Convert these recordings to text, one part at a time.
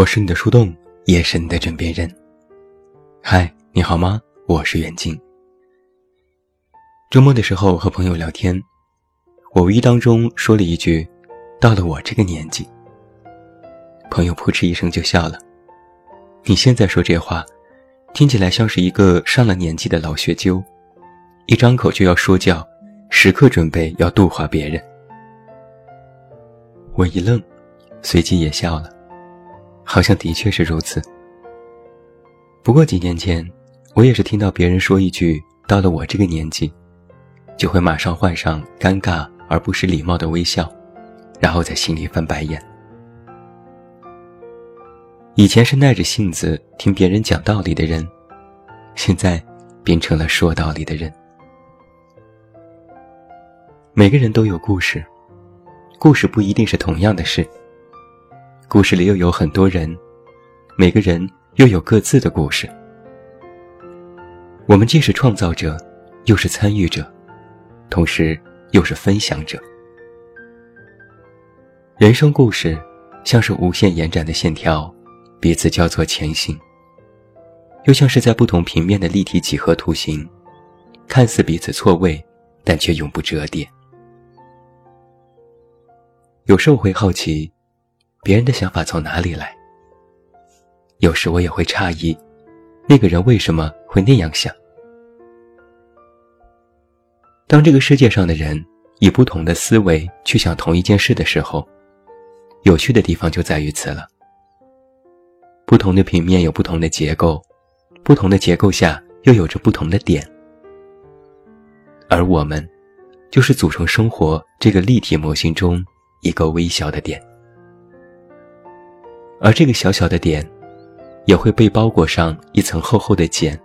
我是你的树洞，也是你的枕边人。嗨，你好吗？我是远近。周末的时候和朋友聊天，我无意当中说了一句：“到了我这个年纪。”朋友扑哧一声就笑了。你现在说这话，听起来像是一个上了年纪的老学究，一张口就要说教，时刻准备要度化别人。我一愣，随即也笑了。好像的确是如此。不过几年前，我也是听到别人说一句“到了我这个年纪”，就会马上换上尴尬而不失礼貌的微笑，然后在心里翻白眼。以前是耐着性子听别人讲道理的人，现在变成了说道理的人。每个人都有故事，故事不一定是同样的事。故事里又有很多人，每个人又有各自的故事。我们既是创造者，又是参与者，同时又是分享者。人生故事像是无限延展的线条，彼此交错前行；又像是在不同平面的立体几何图形，看似彼此错位，但却永不折叠。有时候会好奇。别人的想法从哪里来？有时我也会诧异，那个人为什么会那样想？当这个世界上的人以不同的思维去想同一件事的时候，有趣的地方就在于此了。不同的平面有不同的结构，不同的结构下又有着不同的点，而我们，就是组成生活这个立体模型中一个微小的点。而这个小小的点，也会被包裹上一层厚厚的茧，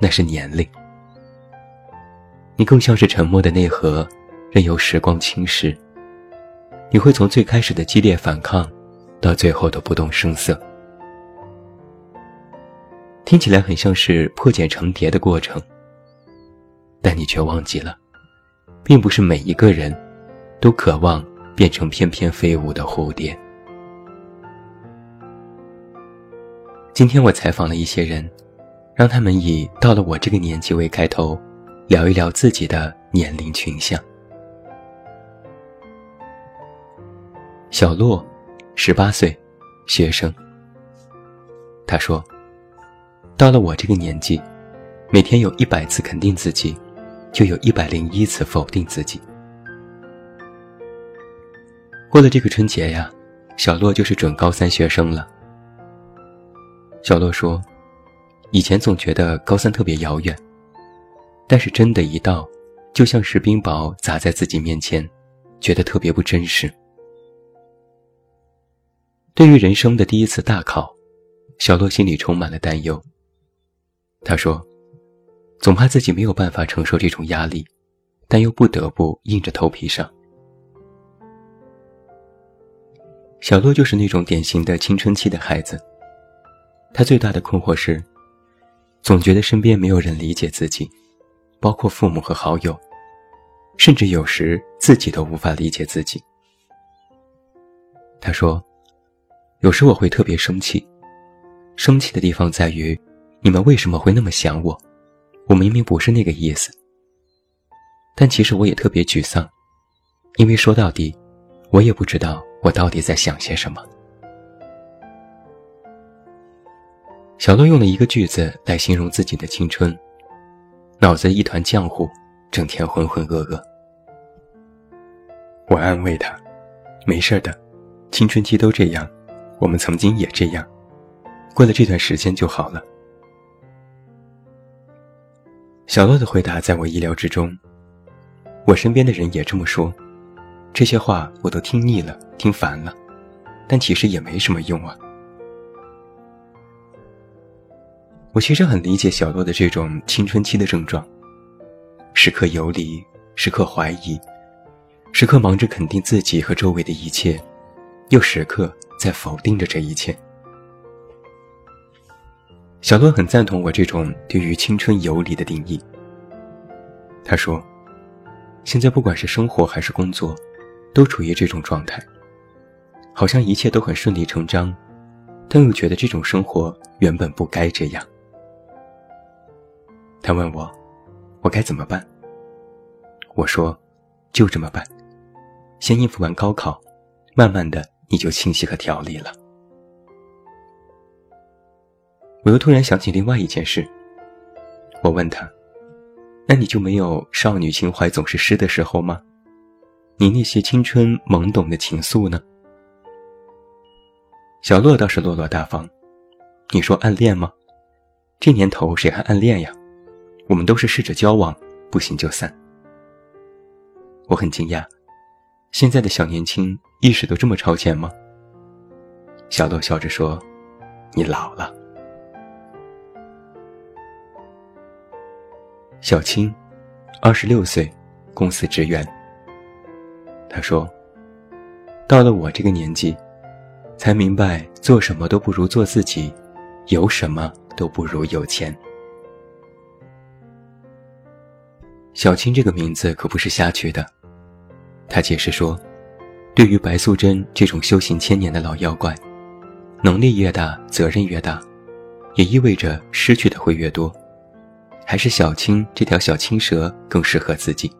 那是年龄。你更像是沉默的内核，任由时光侵蚀。你会从最开始的激烈反抗，到最后的不动声色。听起来很像是破茧成蝶的过程，但你却忘记了，并不是每一个人，都渴望变成翩翩飞舞的蝴蝶。今天我采访了一些人，让他们以“到了我这个年纪”为开头，聊一聊自己的年龄群像。小洛，十八岁，学生。他说：“到了我这个年纪，每天有一百次肯定自己，就有一百零一次否定自己。”过了这个春节呀，小洛就是准高三学生了。小洛说：“以前总觉得高三特别遥远，但是真的，一到，就像是冰雹砸在自己面前，觉得特别不真实。对于人生的第一次大考，小洛心里充满了担忧。他说：‘总怕自己没有办法承受这种压力，但又不得不硬着头皮上。’小洛就是那种典型的青春期的孩子。”他最大的困惑是，总觉得身边没有人理解自己，包括父母和好友，甚至有时自己都无法理解自己。他说：“有时我会特别生气，生气的地方在于，你们为什么会那么想我？我明明不是那个意思。但其实我也特别沮丧，因为说到底，我也不知道我到底在想些什么。”小洛用了一个句子来形容自己的青春：脑子一团浆糊，整天浑浑噩噩。我安慰他：“没事的，青春期都这样，我们曾经也这样，过了这段时间就好了。”小洛的回答在我意料之中，我身边的人也这么说，这些话我都听腻了，听烦了，但其实也没什么用啊。我其实很理解小洛的这种青春期的症状，时刻游离，时刻怀疑，时刻忙着肯定自己和周围的一切，又时刻在否定着这一切。小洛很赞同我这种对于青春游离的定义。他说：“现在不管是生活还是工作，都处于这种状态，好像一切都很顺理成章，但又觉得这种生活原本不该这样。他问我，我该怎么办？我说，就这么办，先应付完高考，慢慢的你就清晰和条理了。我又突然想起另外一件事，我问他，那你就没有少女情怀总是诗的时候吗？你那些青春懵懂的情愫呢？小洛倒是落落大方，你说暗恋吗？这年头谁还暗恋呀？我们都是试着交往，不行就散。我很惊讶，现在的小年轻意识都这么超前吗？小豆笑着说：“你老了。”小青，二十六岁，公司职员。他说：“到了我这个年纪。”才明白，做什么都不如做自己，有什么都不如有钱。小青这个名字可不是瞎取的。他解释说，对于白素贞这种修行千年的老妖怪，能力越大，责任越大，也意味着失去的会越多。还是小青这条小青蛇更适合自己。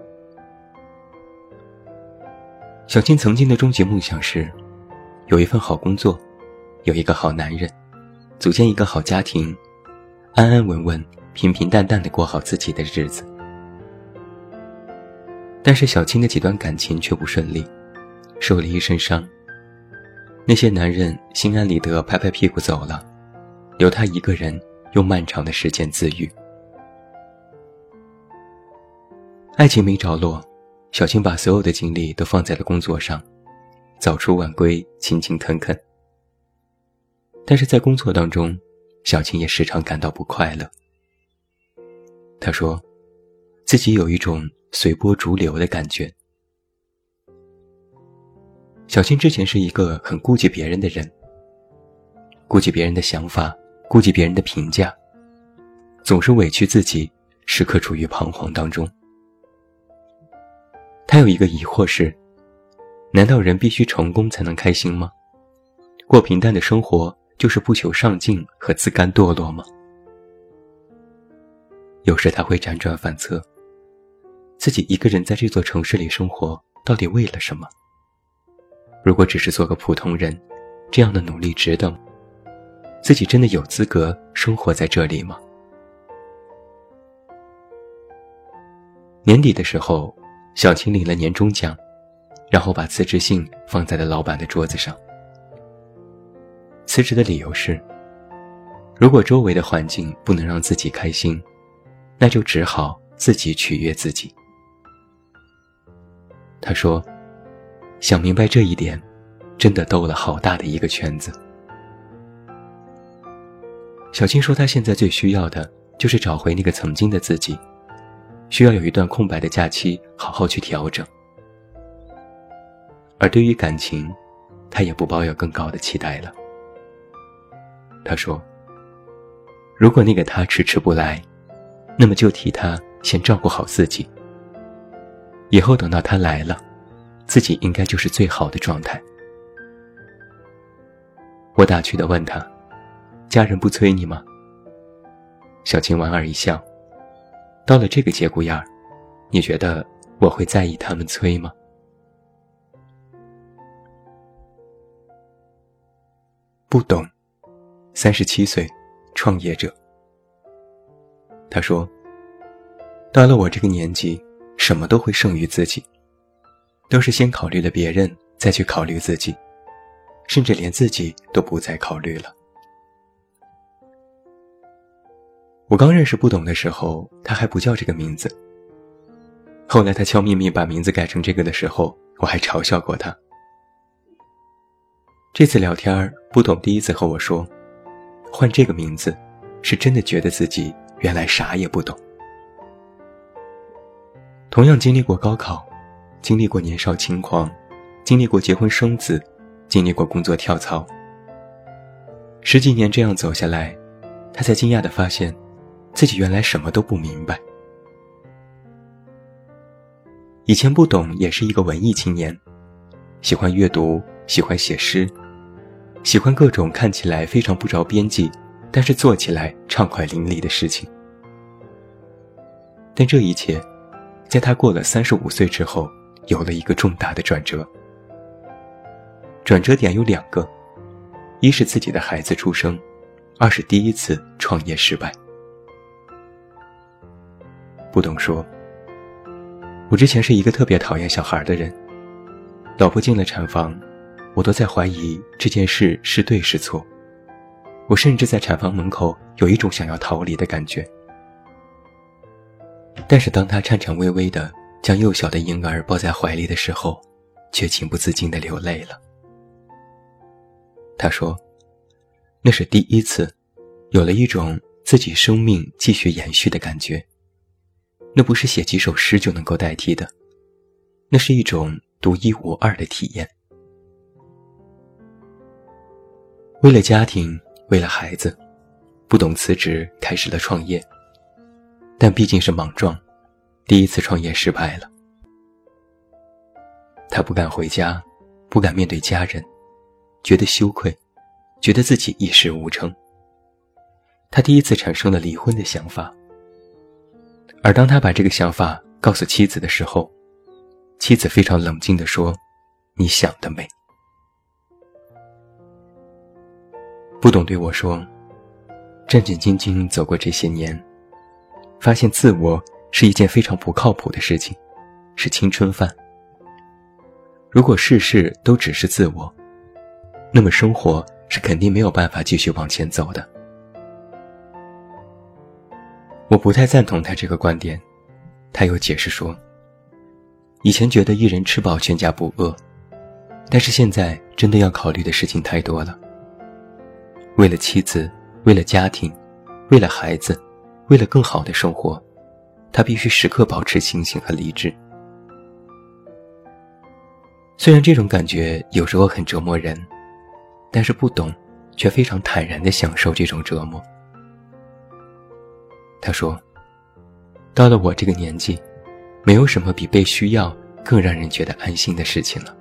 小青曾经的终极梦想是。有一份好工作，有一个好男人，组建一个好家庭，安安稳稳、平平淡淡的过好自己的日子。但是小青的几段感情却不顺利，受了一身伤。那些男人心安理得拍拍屁股走了，留她一个人用漫长的时间自愈。爱情没着落，小青把所有的精力都放在了工作上。早出晚归，勤勤恳恳。但是在工作当中，小青也时常感到不快乐。她说，自己有一种随波逐流的感觉。小青之前是一个很顾及别人的人，顾及别人的想法，顾及别人的评价，总是委屈自己，时刻处于彷徨当中。他有一个疑惑是。难道人必须成功才能开心吗？过平淡的生活就是不求上进和自甘堕落吗？有时他会辗转反侧，自己一个人在这座城市里生活，到底为了什么？如果只是做个普通人，这样的努力值得？自己真的有资格生活在这里吗？年底的时候，小青领了年终奖。然后把辞职信放在了老板的桌子上。辞职的理由是：如果周围的环境不能让自己开心，那就只好自己取悦自己。他说：“想明白这一点，真的兜了好大的一个圈子。”小青说：“她现在最需要的就是找回那个曾经的自己，需要有一段空白的假期，好好去调整。”而对于感情，他也不抱有更高的期待了。他说：“如果那个他迟迟不来，那么就替他先照顾好自己。以后等到他来了，自己应该就是最好的状态。”我打趣的问他：“家人不催你吗？”小青莞尔一笑：“到了这个节骨眼儿，你觉得我会在意他们催吗？”不懂，三十七岁，创业者。他说：“到了我这个年纪，什么都会胜于自己，都是先考虑了别人，再去考虑自己，甚至连自己都不再考虑了。”我刚认识不懂的时候，他还不叫这个名字。后来他悄咪咪把名字改成这个的时候，我还嘲笑过他。这次聊天不懂第一次和我说，换这个名字，是真的觉得自己原来啥也不懂。同样经历过高考，经历过年少轻狂，经历过结婚生子，经历过工作跳槽，十几年这样走下来，他才惊讶的发现，自己原来什么都不明白。以前不懂，也是一个文艺青年，喜欢阅读，喜欢写诗。喜欢各种看起来非常不着边际，但是做起来畅快淋漓的事情。但这一切，在他过了三十五岁之后，有了一个重大的转折。转折点有两个，一是自己的孩子出生，二是第一次创业失败。不懂说，我之前是一个特别讨厌小孩的人，老婆进了产房，我都在怀疑这件事是对是错。我甚至在产房门口有一种想要逃离的感觉。但是当他颤颤巍巍的将幼小的婴儿抱在怀里的时候，却情不自禁的流泪了。他说：“那是第一次，有了一种自己生命继续延续的感觉。那不是写几首诗就能够代替的，那是一种独一无二的体验。为了家庭，为了孩子，不懂辞职，开始了创业。但毕竟是莽撞，第一次创业失败了。他不敢回家，不敢面对家人。”觉得羞愧，觉得自己一事无成。他第一次产生了离婚的想法，而当他把这个想法告诉妻子的时候，妻子非常冷静地说：“你想得美。”不懂对我说：“战战兢兢走过这些年，发现自我是一件非常不靠谱的事情，是青春饭。如果事事都只是自我。”那么生活是肯定没有办法继续往前走的。我不太赞同他这个观点，他又解释说：“以前觉得一人吃饱全家不饿，但是现在真的要考虑的事情太多了。为了妻子，为了家庭，为了孩子，为了更好的生活，他必须时刻保持清醒和理智。虽然这种感觉有时候很折磨人。”但是不懂，却非常坦然地享受这种折磨。他说：“到了我这个年纪，没有什么比被需要更让人觉得安心的事情了。”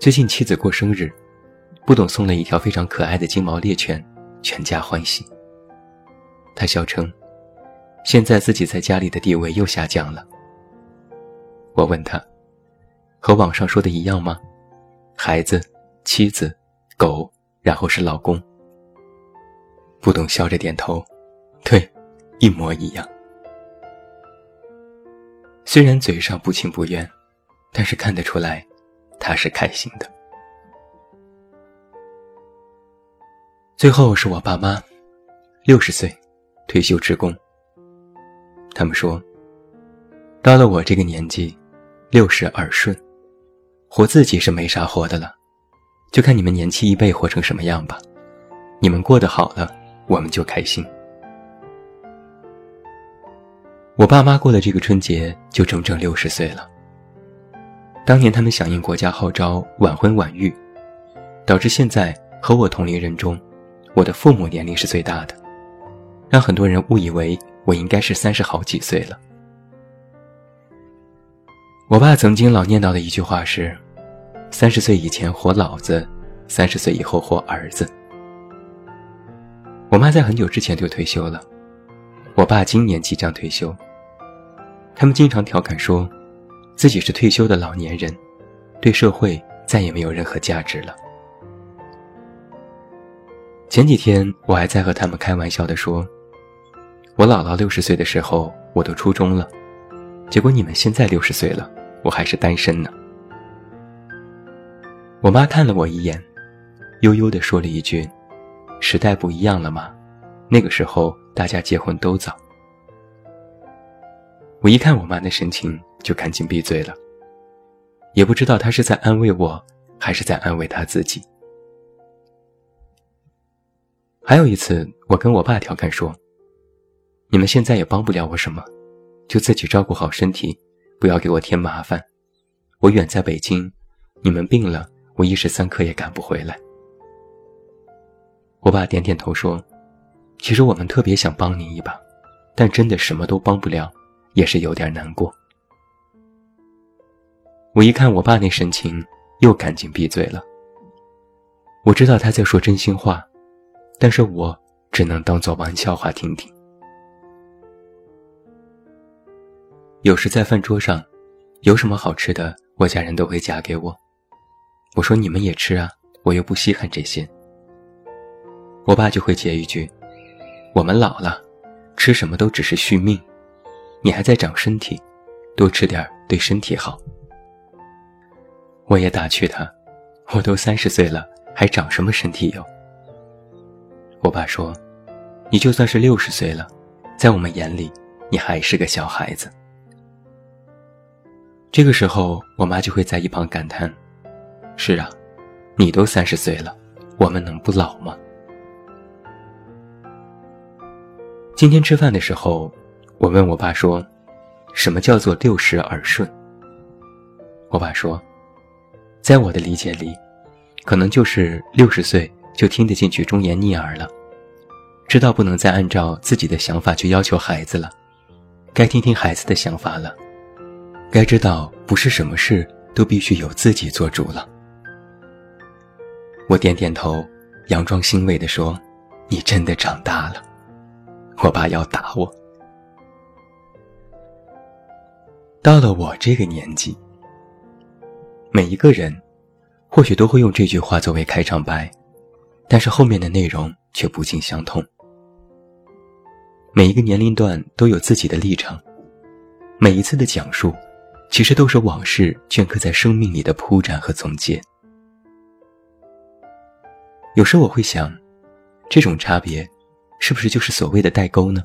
最近妻子过生日，不懂送了一条非常可爱的金毛猎犬，全家欢喜。他笑称：“现在自己在家里的地位又下降了。”我问他：“和网上说的一样吗？”孩子、妻子、狗，然后是老公。不懂笑着点头，对，一模一样。虽然嘴上不情不愿，但是看得出来，他是开心的。最后是我爸妈，六十岁，退休职工。他们说，到了我这个年纪，六十耳顺。活自己是没啥活的了，就看你们年轻一辈活成什么样吧。你们过得好了，我们就开心。我爸妈过了这个春节就整整六十岁了。当年他们响应国家号召晚婚晚育，导致现在和我同龄人中，我的父母年龄是最大的，让很多人误以为我应该是三十好几岁了。我爸曾经老念叨的一句话是。三十岁以前活老子，三十岁以后活儿子。我妈在很久之前就退休了，我爸今年即将退休。他们经常调侃说，自己是退休的老年人，对社会再也没有任何价值了。前几天我还在和他们开玩笑的说，我姥姥六十岁的时候我都初中了，结果你们现在六十岁了，我还是单身呢。我妈看了我一眼，悠悠地说了一句：“时代不一样了吗？那个时候大家结婚都早。”我一看我妈那神情，就赶紧闭嘴了。也不知道她是在安慰我，还是在安慰她自己。还有一次，我跟我爸调侃说：“你们现在也帮不了我什么，就自己照顾好身体，不要给我添麻烦。我远在北京，你们病了。”我一时三刻也赶不回来。我爸点点头说：“其实我们特别想帮你一把，但真的什么都帮不了，也是有点难过。”我一看我爸那神情，又赶紧闭嘴了。我知道他在说真心话，但是我只能当做玩笑话听听。有时在饭桌上，有什么好吃的，我家人都会夹给我。我说你们也吃啊，我又不稀罕这些。我爸就会接一句：“我们老了，吃什么都只是续命，你还在长身体，多吃点对身体好。”我也打趣他：“我都三十岁了，还长什么身体哟？”我爸说：“你就算是六十岁了，在我们眼里，你还是个小孩子。”这个时候，我妈就会在一旁感叹：“是啊，你都三十岁了，我们能不老吗？”今天吃饭的时候，我问我爸说：“什么叫做六十耳顺？”我爸说：“在我的理解里，可能就是六十岁就听得进去忠言逆耳了，知道不能再按照自己的想法去要求孩子了，该听听孩子的想法了，该知道不是什么事都必须由自己做主了。”我点点头，佯装欣慰地说：“你真的长大了。”我爸要打我。到了我这个年纪，每一个人或许都会用这句话作为开场白，但是后面的内容却不尽相同。每一个年龄段都有自己的立场，每一次的讲述，其实都是往事镌刻在生命里的铺展和总结。有时我会想，这种差别。是不是就是所谓的代沟呢？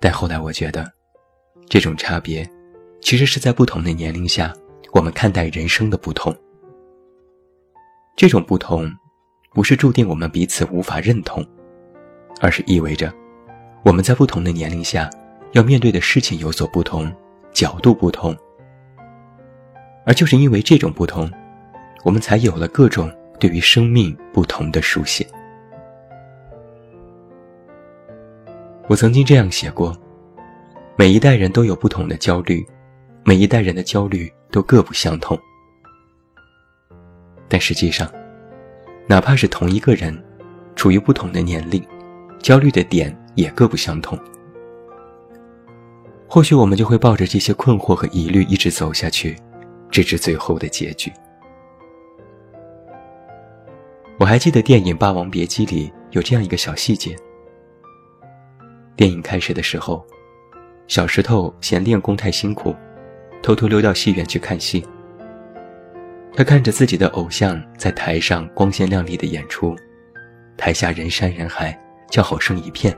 但后来我觉得，这种差别，其实是在不同的年龄下，我们看待人生的不同。这种不同，不是注定我们彼此无法认同，而是意味着，我们在不同的年龄下，要面对的事情有所不同，角度不同。而就是因为这种不同，我们才有了各种对于生命不同的书写。我曾经这样写过：每一代人都有不同的焦虑，每一代人的焦虑都各不相同。但实际上，哪怕是同一个人，处于不同的年龄，焦虑的点也各不相同。或许我们就会抱着这些困惑和疑虑一直走下去，直至最后的结局。我还记得电影《霸王别姬》里有这样一个小细节。电影开始的时候，小石头嫌练功太辛苦，偷偷溜到戏院去看戏。他看着自己的偶像在台上光鲜亮丽的演出，台下人山人海，叫好声一片。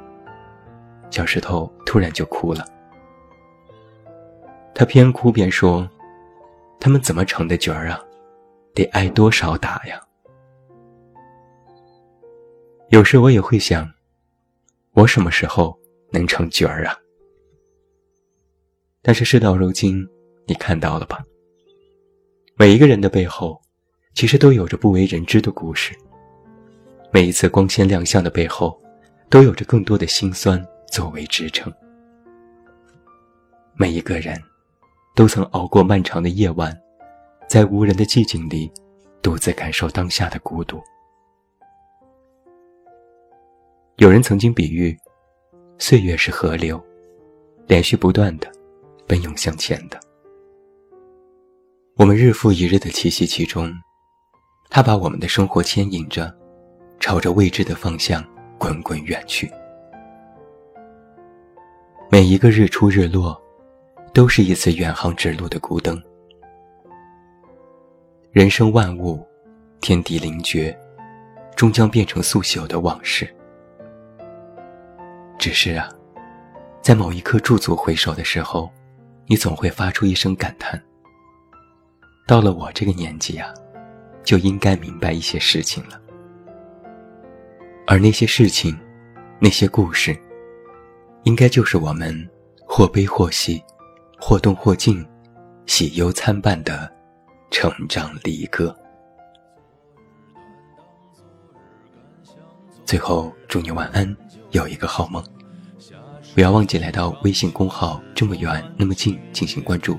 小石头突然就哭了。他边哭边说：“他们怎么成的角儿啊？得挨多少打呀？”有时我也会想，我什么时候？能成角儿啊！但是事到如今，你看到了吧？每一个人的背后，其实都有着不为人知的故事。每一次光鲜亮相的背后，都有着更多的辛酸作为支撑。每一个人，都曾熬过漫长的夜晚，在无人的寂静里，独自感受当下的孤独。有人曾经比喻。岁月是河流，连续不断的奔涌向前的。我们日复一日的栖息其中，它把我们的生活牵引着，朝着未知的方向滚滚远去。每一个日出日落，都是一次远航之路的孤灯。人生万物，天地灵绝，终将变成速朽的往事。只是啊，在某一刻驻足回首的时候，你总会发出一声感叹。到了我这个年纪啊，就应该明白一些事情了。而那些事情，那些故事，应该就是我们或悲或喜，或动或静，喜忧参半的成长离歌。最后，祝你晚安，有一个好梦。不要忘记来到微信公号“这么远那么近”进行关注，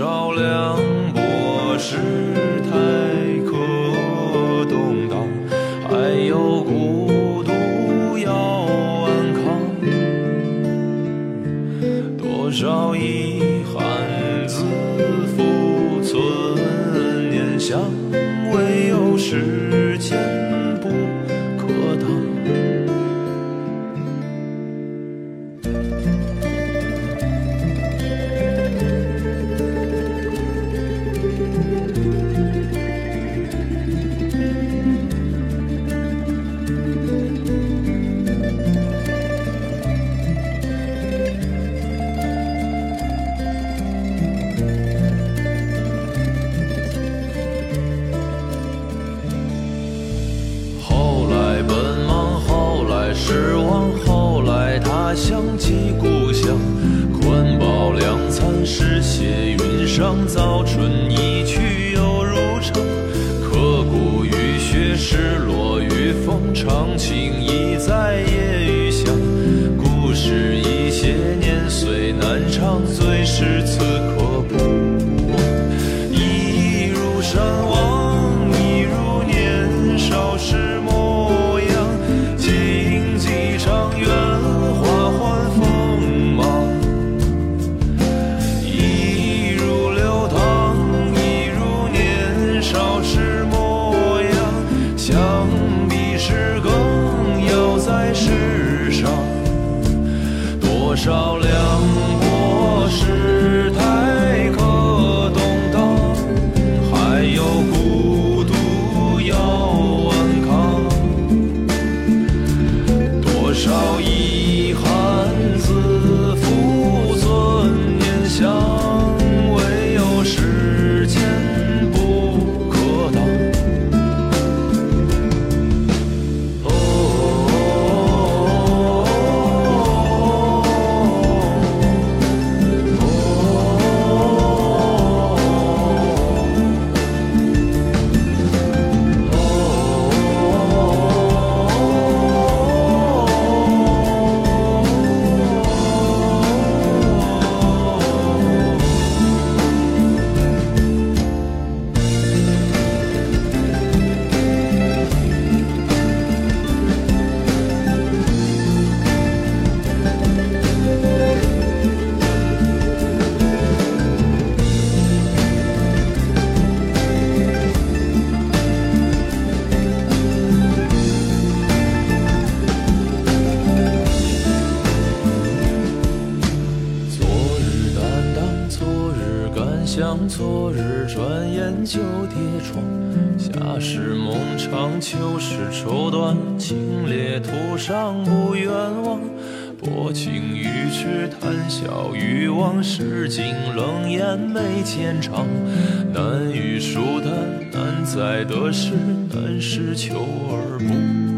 凉薄世态可动荡，还有孤独要安康。多少遗憾自负存念想，唯有时间不可挡。早春一去又如常，刻骨雨雪，失落与风，长情已在夜雨香。故事一些年岁难唱，最是此旧叠窗，夏时梦长，秋时愁短，清冽途上不远望，薄情于痴，谈笑于往事，尽冷眼眉间长。难与疏淡，难在得失，难是求而不。